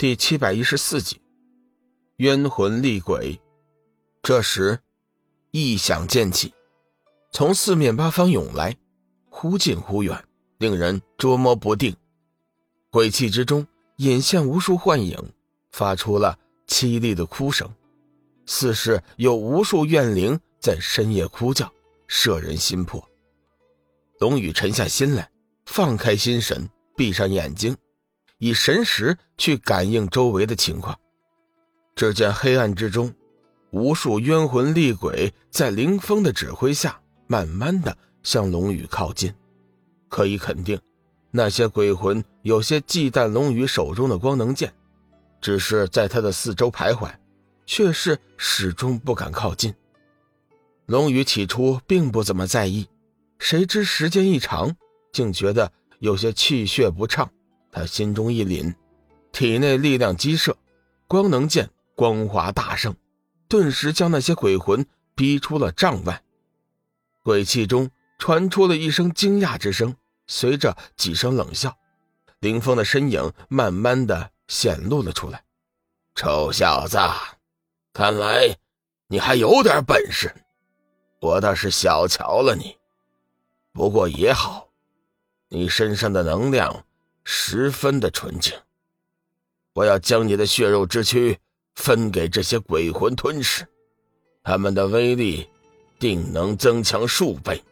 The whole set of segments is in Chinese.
第七百一十四集，冤魂厉鬼。这时，异响渐起，从四面八方涌来，忽近忽远，令人捉摸不定。鬼气之中隐现无数幻影，发出了凄厉的哭声，似是有无数怨灵在深夜哭叫，摄人心魄。龙宇沉下心来，放开心神，闭上眼睛。以神识去感应周围的情况，只见黑暗之中，无数冤魂厉鬼在凌风的指挥下，慢慢的向龙宇靠近。可以肯定，那些鬼魂有些忌惮龙宇手中的光能剑，只是在他的四周徘徊，却是始终不敢靠近。龙宇起初并不怎么在意，谁知时间一长，竟觉得有些气血不畅。他心中一凛，体内力量激射，光能剑光华大盛，顿时将那些鬼魂逼出了帐外。鬼气中传出了一声惊讶之声，随着几声冷笑，林峰的身影慢慢的显露了出来。臭小子，看来你还有点本事，我倒是小瞧了你。不过也好，你身上的能量。十分的纯净，我要将你的血肉之躯分给这些鬼魂吞噬，他们的威力定能增强数倍。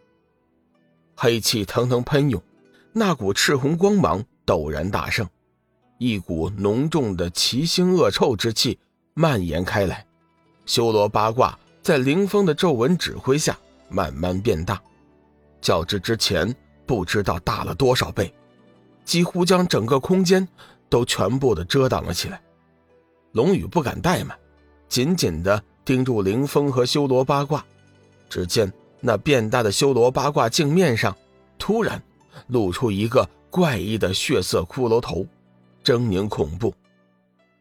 黑气腾腾喷涌，那股赤红光芒陡然大盛，一股浓重的奇腥恶臭之气蔓延开来。修罗八卦在凌风的咒文指挥下慢慢变大，较之之前不知道大了多少倍。几乎将整个空间都全部的遮挡了起来。龙宇不敢怠慢，紧紧的盯住凌风和修罗八卦。只见那变大的修罗八卦镜面上，突然露出一个怪异的血色骷髅头，狰狞恐怖。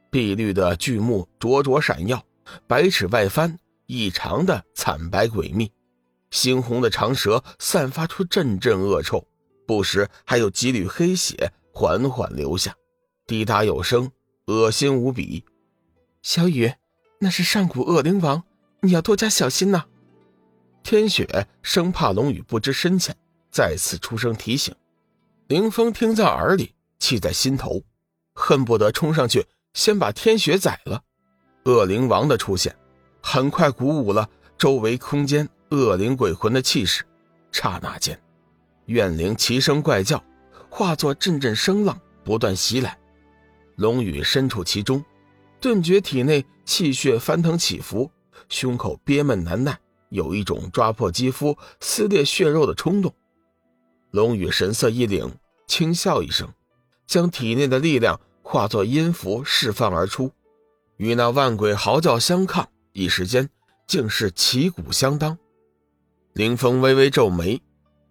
碧绿的巨目灼灼闪耀，百尺外翻，异常的惨白诡秘。猩红的长舌散发出阵阵恶臭。不时还有几缕黑血缓缓流下，滴答有声，恶心无比。小雨，那是上古恶灵王，你要多加小心呐！天雪生怕龙宇不知深浅，再次出声提醒。凌风听在耳里，气在心头，恨不得冲上去先把天雪宰了。恶灵王的出现，很快鼓舞了周围空间恶灵鬼魂的气势，刹那间。怨灵齐声怪叫，化作阵阵声浪，不断袭来。龙宇身处其中，顿觉体内气血翻腾起伏，胸口憋闷难耐，有一种抓破肌肤、撕裂血肉的冲动。龙宇神色一凛，轻笑一声，将体内的力量化作音符释放而出，与那万鬼嚎叫相抗，一时间竟是旗鼓相当。凌风微微皱眉。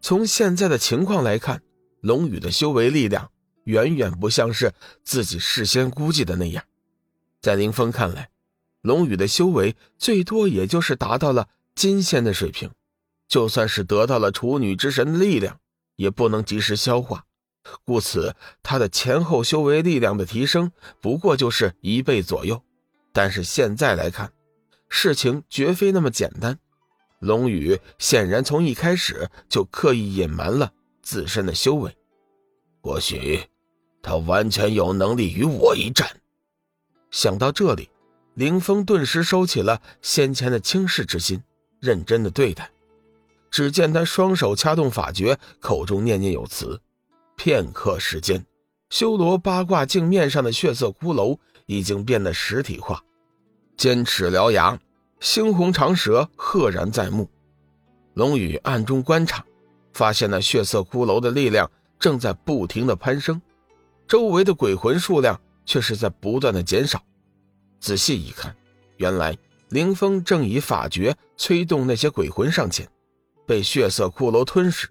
从现在的情况来看，龙宇的修为力量远远不像是自己事先估计的那样。在林峰看来，龙宇的修为最多也就是达到了金仙的水平，就算是得到了处女之神的力量，也不能及时消化。故此，他的前后修为力量的提升不过就是一倍左右。但是现在来看，事情绝非那么简单。龙宇显然从一开始就刻意隐瞒了自身的修为，或许他完全有能力与我一战。想到这里，凌风顿时收起了先前的轻视之心，认真的对待。只见他双手掐动法诀，口中念念有词。片刻时间，修罗八卦镜面上的血色骷髅已经变得实体化，尖齿獠牙。猩红长蛇赫然在目，龙宇暗中观察，发现那血色骷髅的力量正在不停的攀升，周围的鬼魂数量却是在不断的减少。仔细一看，原来凌风正以法诀催动那些鬼魂上前，被血色骷髅吞噬。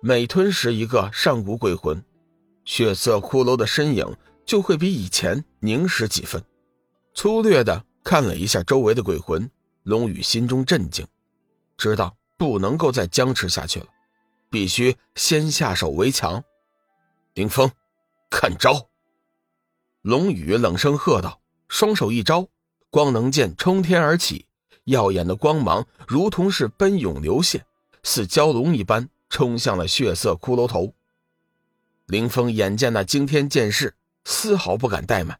每吞噬一个上古鬼魂，血色骷髅的身影就会比以前凝实几分。粗略的。看了一下周围的鬼魂，龙宇心中震惊，知道不能够再僵持下去了，必须先下手为强。林峰，看招！龙宇冷声喝道，双手一招，光能剑冲天而起，耀眼的光芒如同是奔涌流泻，似蛟龙一般冲向了血色骷髅头。林峰眼见那惊天剑势，丝毫不敢怠慢。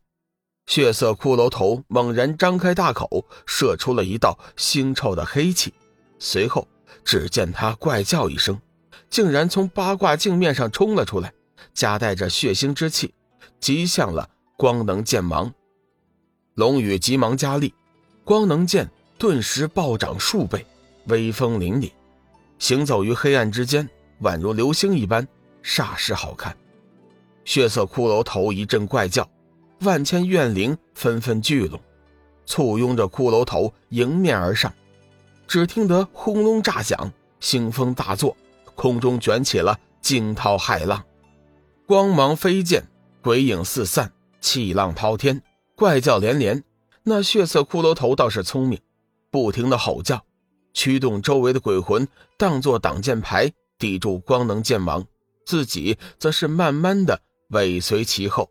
血色骷髅头猛然张开大口，射出了一道腥臭的黑气。随后，只见他怪叫一声，竟然从八卦镜面上冲了出来，夹带着血腥之气，击向了光能剑芒。龙宇急忙加力，光能剑顿时暴涨数倍，威风凛凛，行走于黑暗之间，宛如流星一般，煞是好看。血色骷髅头一阵怪叫。万千怨灵纷纷聚拢，簇拥着骷髅头迎面而上。只听得轰隆炸响，腥风大作，空中卷起了惊涛骇浪，光芒飞溅，鬼影四散，气浪滔天，怪叫连连。那血色骷髅头倒是聪明，不停的吼叫，驱动周围的鬼魂当作挡箭牌，抵住光能剑芒，自己则是慢慢的尾随其后。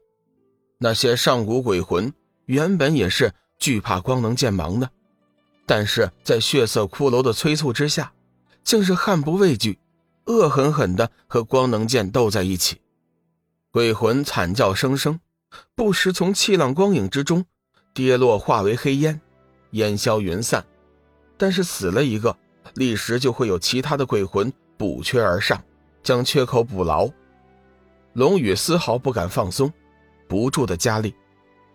那些上古鬼魂原本也是惧怕光能剑芒的，但是在血色骷髅的催促之下，竟是悍不畏惧，恶狠狠地和光能剑斗在一起。鬼魂惨叫声声，不时从气浪光影之中跌落，化为黑烟，烟消云散。但是死了一个，立时就会有其他的鬼魂补缺而上，将缺口补牢。龙宇丝毫不敢放松。不住的加力，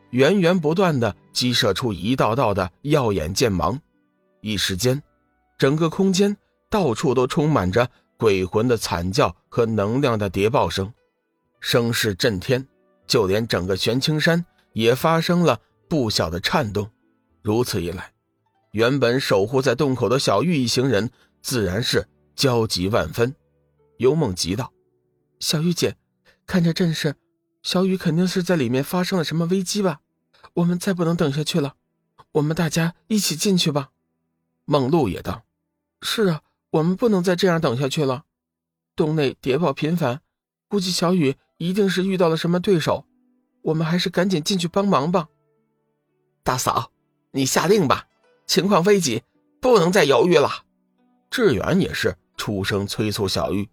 源源不断的激射出一道道的耀眼剑芒，一时间，整个空间到处都充满着鬼魂的惨叫和能量的叠爆声，声势震天，就连整个玄青山也发生了不小的颤动。如此一来，原本守护在洞口的小玉一行人自然是焦急万分。幽梦急道：“小玉姐，看这阵势。”小雨肯定是在里面发生了什么危机吧？我们再不能等下去了，我们大家一起进去吧。梦露也道：“是啊，我们不能再这样等下去了。洞内谍报频繁，估计小雨一定是遇到了什么对手，我们还是赶紧进去帮忙吧。”大嫂，你下令吧，情况危急，不能再犹豫了。志远也是出声催促小玉。